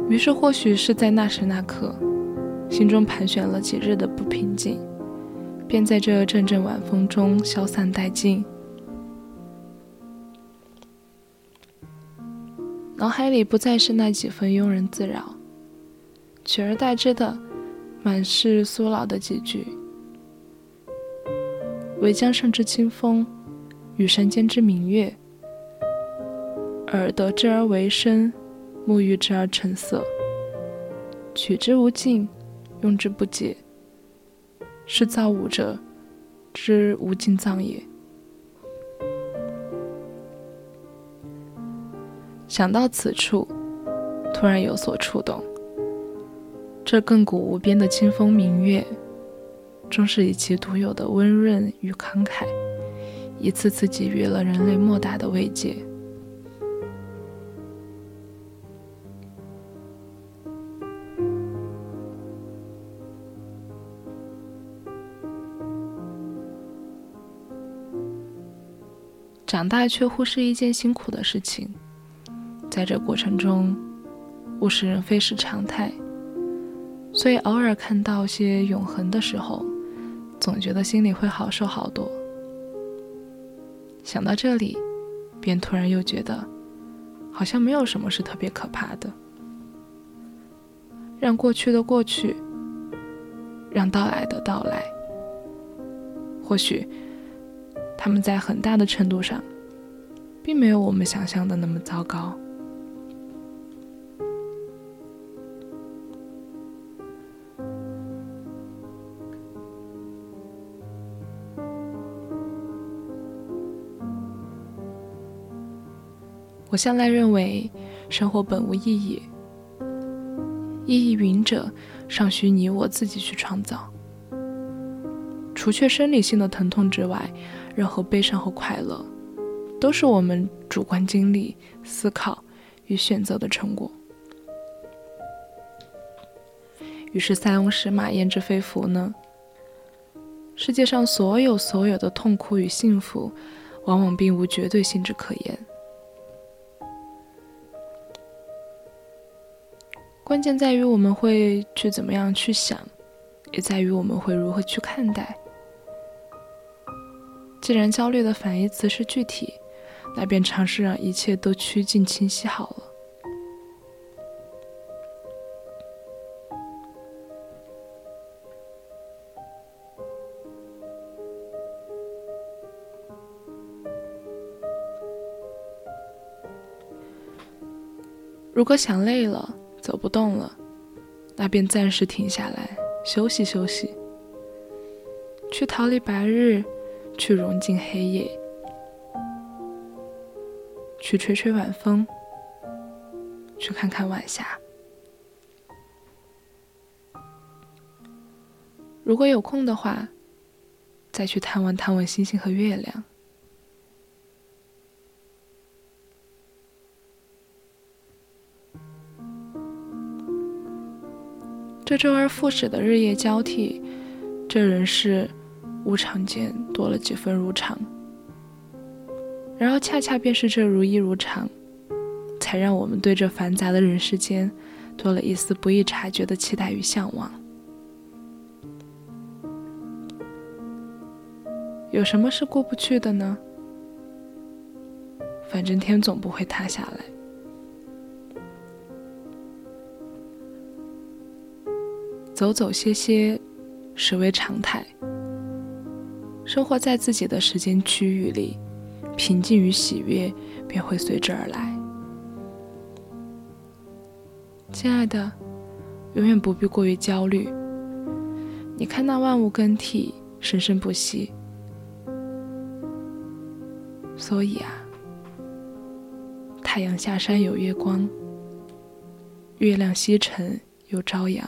于是，或许是在那时那刻，心中盘旋了几日的不平静，便在这阵阵晚风中消散殆尽。脑海里不再是那几分庸人自扰，取而代之的。满是苏老的几句：“惟江上之清风，与山间之明月，耳得之而为声，目遇之而成色。取之无尽，用之不竭，是造物者之无尽藏也。”想到此处，突然有所触动。这亘古无边的清风明月，终是以其独有的温润与慷慨，一次次给予了人类莫大的慰藉。长大却忽视一件辛苦的事情，在这过程中，物是人非是常态。所以偶尔看到些永恒的时候，总觉得心里会好受好多。想到这里，便突然又觉得，好像没有什么是特别可怕的。让过去的过去，让到来的到来。或许，他们在很大的程度上，并没有我们想象的那么糟糕。我向来认为，生活本无意义，意义云者尚需你我自己去创造。除却生理性的疼痛之外，任何悲伤和快乐，都是我们主观经历、思考与选择的成果。于是塞翁失马焉知非福呢？世界上所有所有的痛苦与幸福，往往并无绝对性质可言。关键在于我们会去怎么样去想，也在于我们会如何去看待。既然焦虑的反义词是具体，那便尝试让一切都趋近清晰好了。如果想累了，走不动了，那便暂时停下来休息休息，去逃离白日，去融进黑夜，去吹吹晚风，去看看晚霞。如果有空的话，再去探望探望星星和月亮。这周而复始的日夜交替，这人世无常间多了几分如常。然而，恰恰便是这如一如常，才让我们对这繁杂的人世间多了一丝不易察觉的期待与向往。有什么是过不去的呢？反正天总不会塌下来。走走歇歇，实为常态。生活在自己的时间区域里，平静与喜悦便会随之而来。亲爱的，永远不必过于焦虑。你看那万物更替，生生不息。所以啊，太阳下山有月光，月亮西沉有朝阳。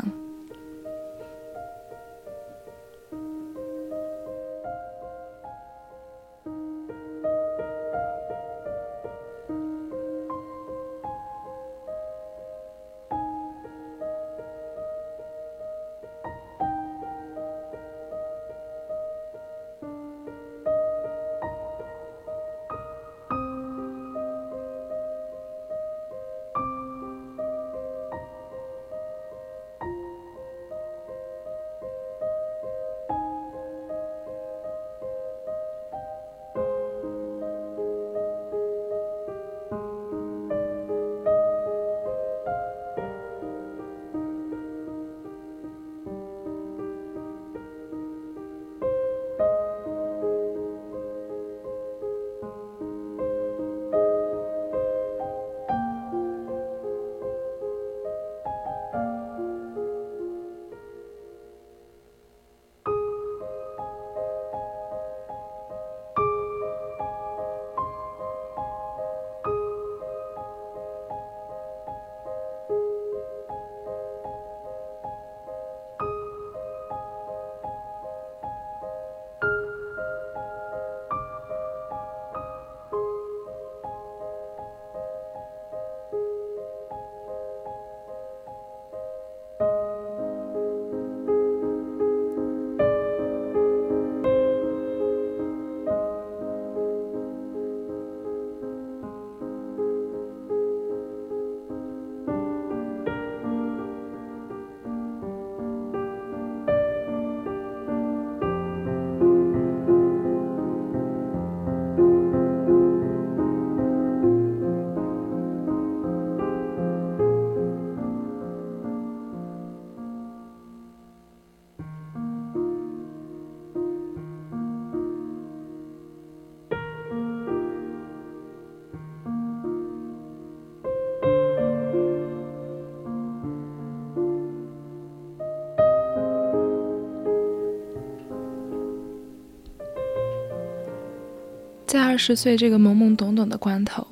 十岁这个懵懵懂懂的关头，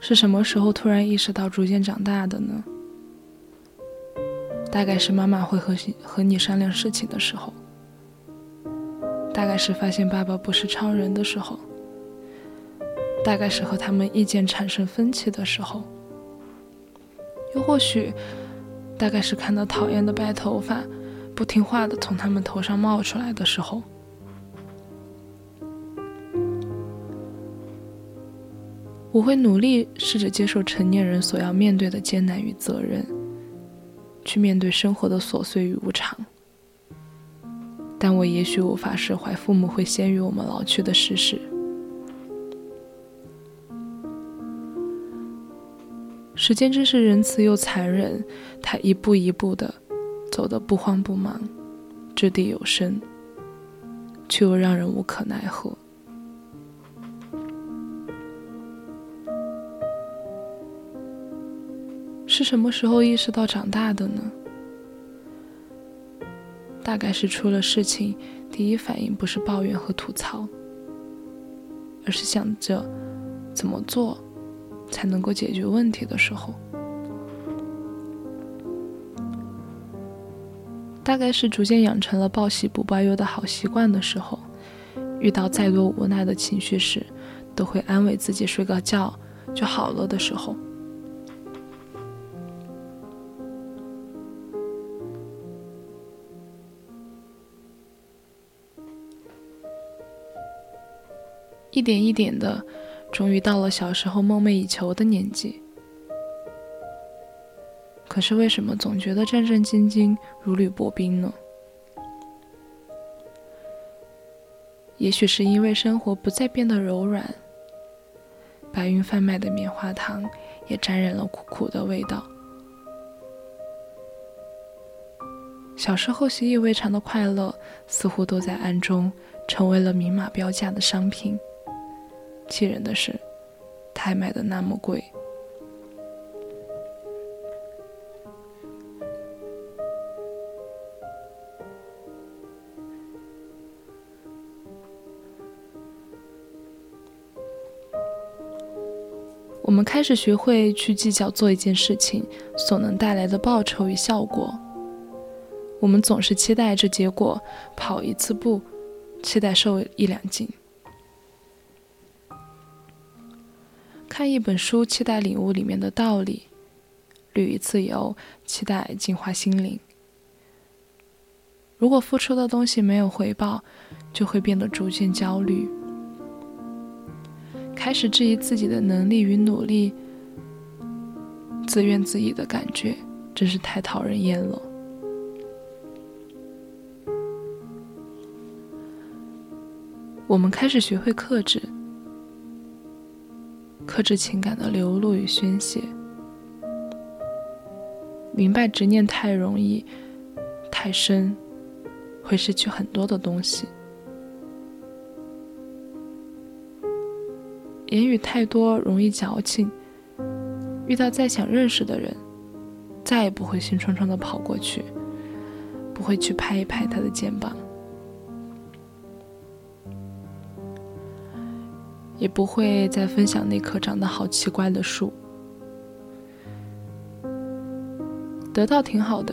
是什么时候突然意识到逐渐长大的呢？大概是妈妈会和和你商量事情的时候，大概是发现爸爸不是超人的时候，大概是和他们意见产生分歧的时候，又或许，大概是看到讨厌的白头发不听话的从他们头上冒出来的时候。我会努力试着接受成年人所要面对的艰难与责任，去面对生活的琐碎与无常。但我也许无法释怀父母会先于我们老去的事实。时间真是仁慈又残忍，它一步一步的走得不慌不忙，掷地有声，却又让人无可奈何。是什么时候意识到长大的呢？大概是出了事情，第一反应不是抱怨和吐槽，而是想着怎么做才能够解决问题的时候。大概是逐渐养成了报喜不报忧的好习惯的时候，遇到再多无奈的情绪时，都会安慰自己睡个觉就好了的时候。一点一点的，终于到了小时候梦寐以求的年纪。可是为什么总觉得战战兢兢、如履薄冰呢？也许是因为生活不再变得柔软，白云贩卖的棉花糖也沾染了苦苦的味道。小时候习以为常的快乐，似乎都在暗中成为了明码标价的商品。气人的是，他还卖的那么贵。我们开始学会去计较做一件事情所能带来的报酬与效果。我们总是期待着结果，跑一次步，期待瘦一两斤。看一本书，期待领悟里面的道理；旅一次游，期待净化心灵。如果付出的东西没有回报，就会变得逐渐焦虑，开始质疑自己的能力与努力，自怨自艾的感觉真是太讨人厌了。我们开始学会克制。克制情感的流露与宣泄，明白执念太容易、太深，会失去很多的东西。言语太多容易矫情，遇到再想认识的人，再也不会兴冲冲的跑过去，不会去拍一拍他的肩膀。也不会再分享那棵长得好奇怪的树。得到挺好的，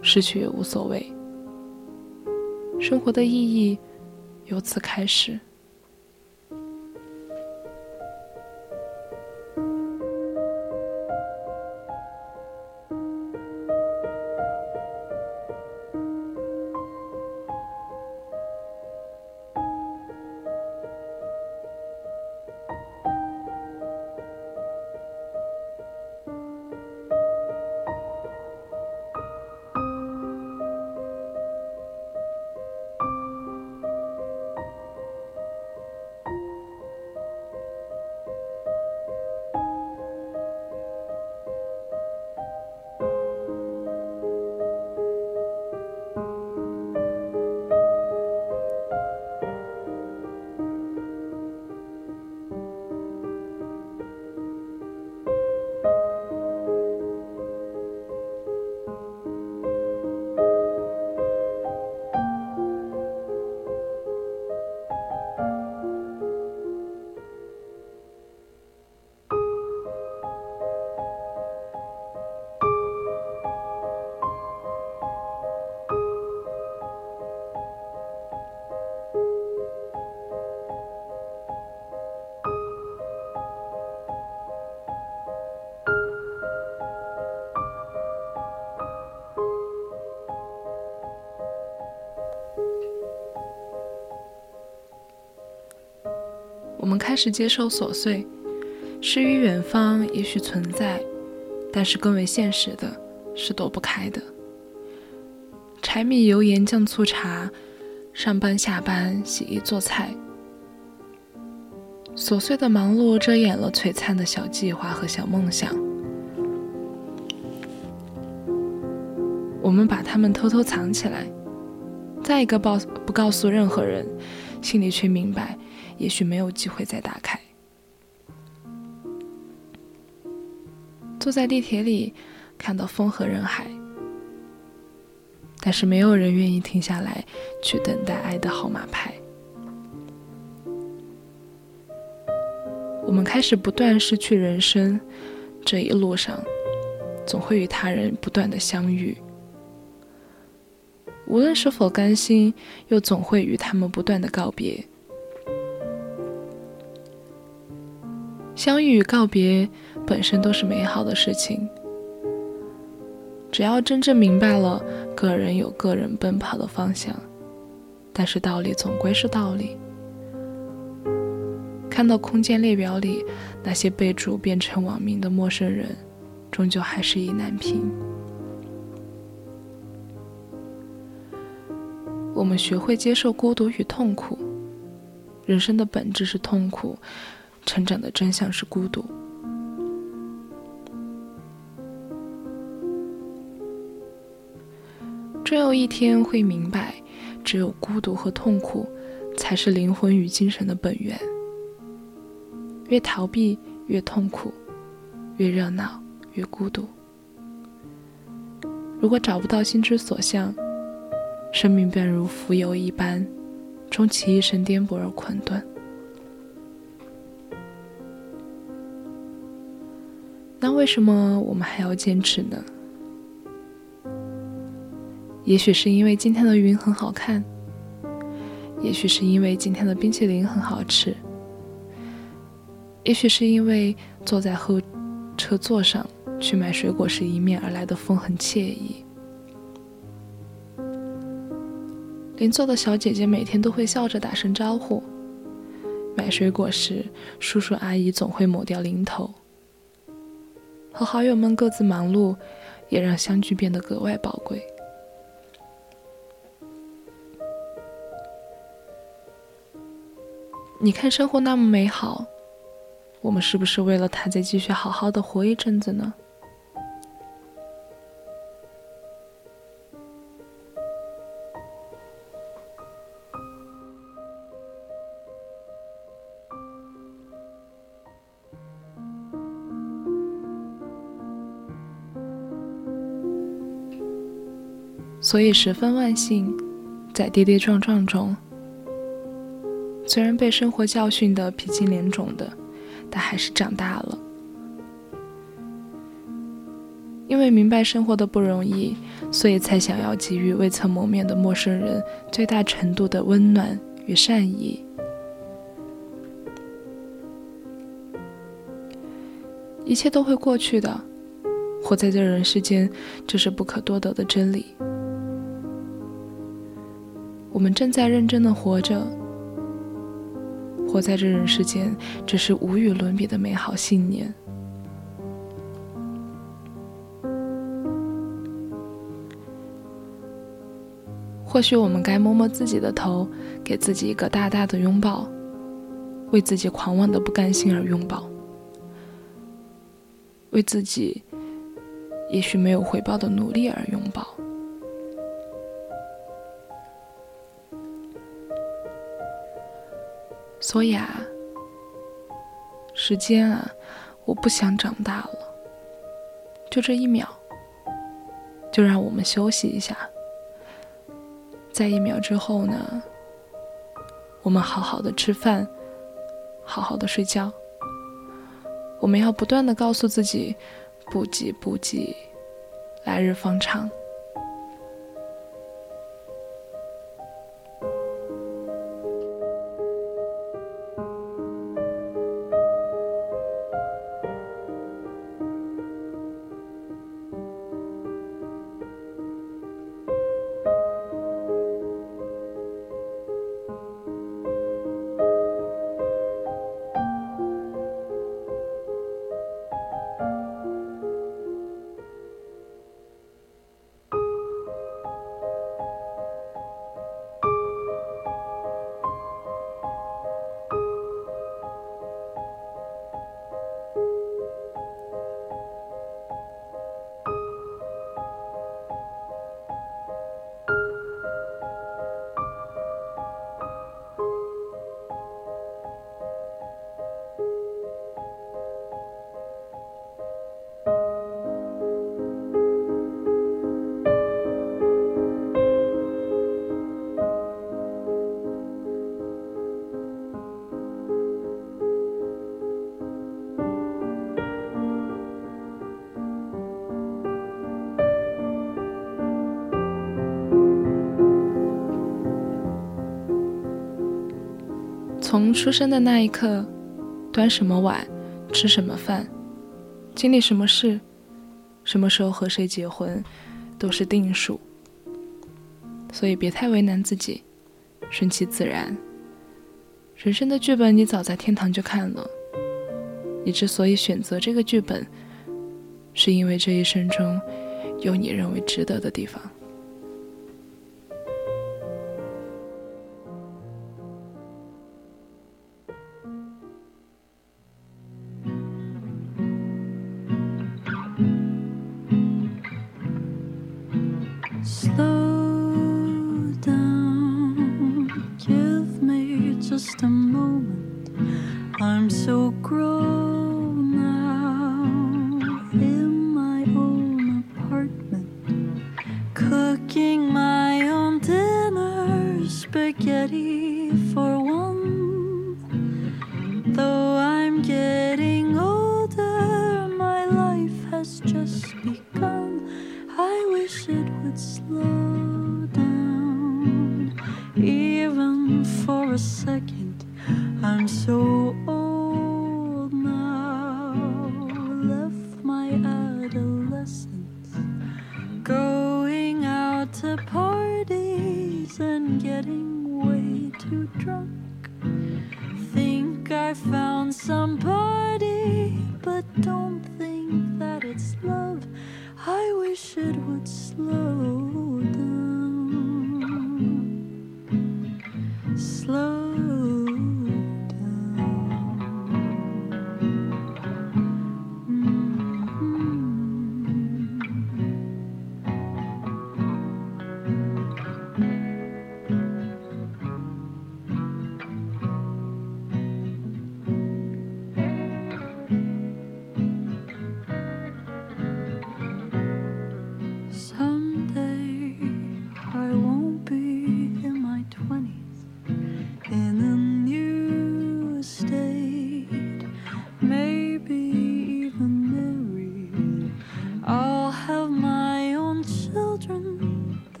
失去也无所谓。生活的意义由此开始。始接受琐碎，诗与远方也许存在，但是更为现实的是躲不开的。柴米油盐酱醋茶，上班下班洗衣做菜，琐碎的忙碌遮掩了璀璨的小计划和小梦想。我们把它们偷偷藏起来，再一个报不告诉任何人，心里却明白，也许没有机会再打开。坐在地铁里，看到风和人海，但是没有人愿意停下来去等待爱的号码牌。我们开始不断失去人生，这一路上，总会与他人不断的相遇。无论是否甘心，又总会与他们不断的告别。相遇与告别本身都是美好的事情，只要真正明白了，个人有个人奔跑的方向，但是道理总归是道理。看到空间列表里那些备注变成网名的陌生人，终究还是意难平。我们学会接受孤独与痛苦，人生的本质是痛苦，成长的真相是孤独。终有一天会明白，只有孤独和痛苦，才是灵魂与精神的本源。越逃避越痛苦，越热闹越孤独。如果找不到心之所向，生命便如浮游一般，终其一生颠簸而困顿。那为什么我们还要坚持呢？也许是因为今天的云很好看，也许是因为今天的冰淇淋很好吃，也许是因为坐在后车座上去买水果时迎面而来的风很惬意。邻座的小姐姐每天都会笑着打声招呼。买水果时，叔叔阿姨总会抹掉零头。和好友们各自忙碌，也让相聚变得格外宝贵。你看，生活那么美好，我们是不是为了它再继续好好的活一阵子呢？所以十分万幸，在跌跌撞撞中，虽然被生活教训的皮青脸肿的，但还是长大了。因为明白生活的不容易，所以才想要给予未曾谋面的陌生人最大程度的温暖与善意。一切都会过去的，活在这人世间，这是不可多得的真理。我们正在认真的活着，活在这人世间，这是无与伦比的美好信念。或许我们该摸摸自己的头，给自己一个大大的拥抱，为自己狂妄的不甘心而拥抱，为自己也许没有回报的努力而拥抱。所以啊，时间啊，我不想长大了。就这一秒，就让我们休息一下。在一秒之后呢，我们好好的吃饭，好好的睡觉。我们要不断的告诉自己，不急不急，来日方长。从出生的那一刻，端什么碗，吃什么饭，经历什么事，什么时候和谁结婚，都是定数。所以别太为难自己，顺其自然。人生的剧本你早在天堂就看了，你之所以选择这个剧本，是因为这一生中有你认为值得的地方。spaghetti for one.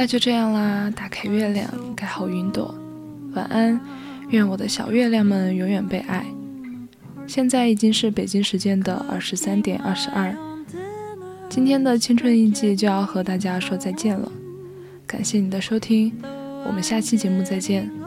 那就这样啦，打开月亮，盖好云朵，晚安，愿我的小月亮们永远被爱。现在已经是北京时间的二十三点二十二，今天的青春印记就要和大家说再见了，感谢你的收听，我们下期节目再见。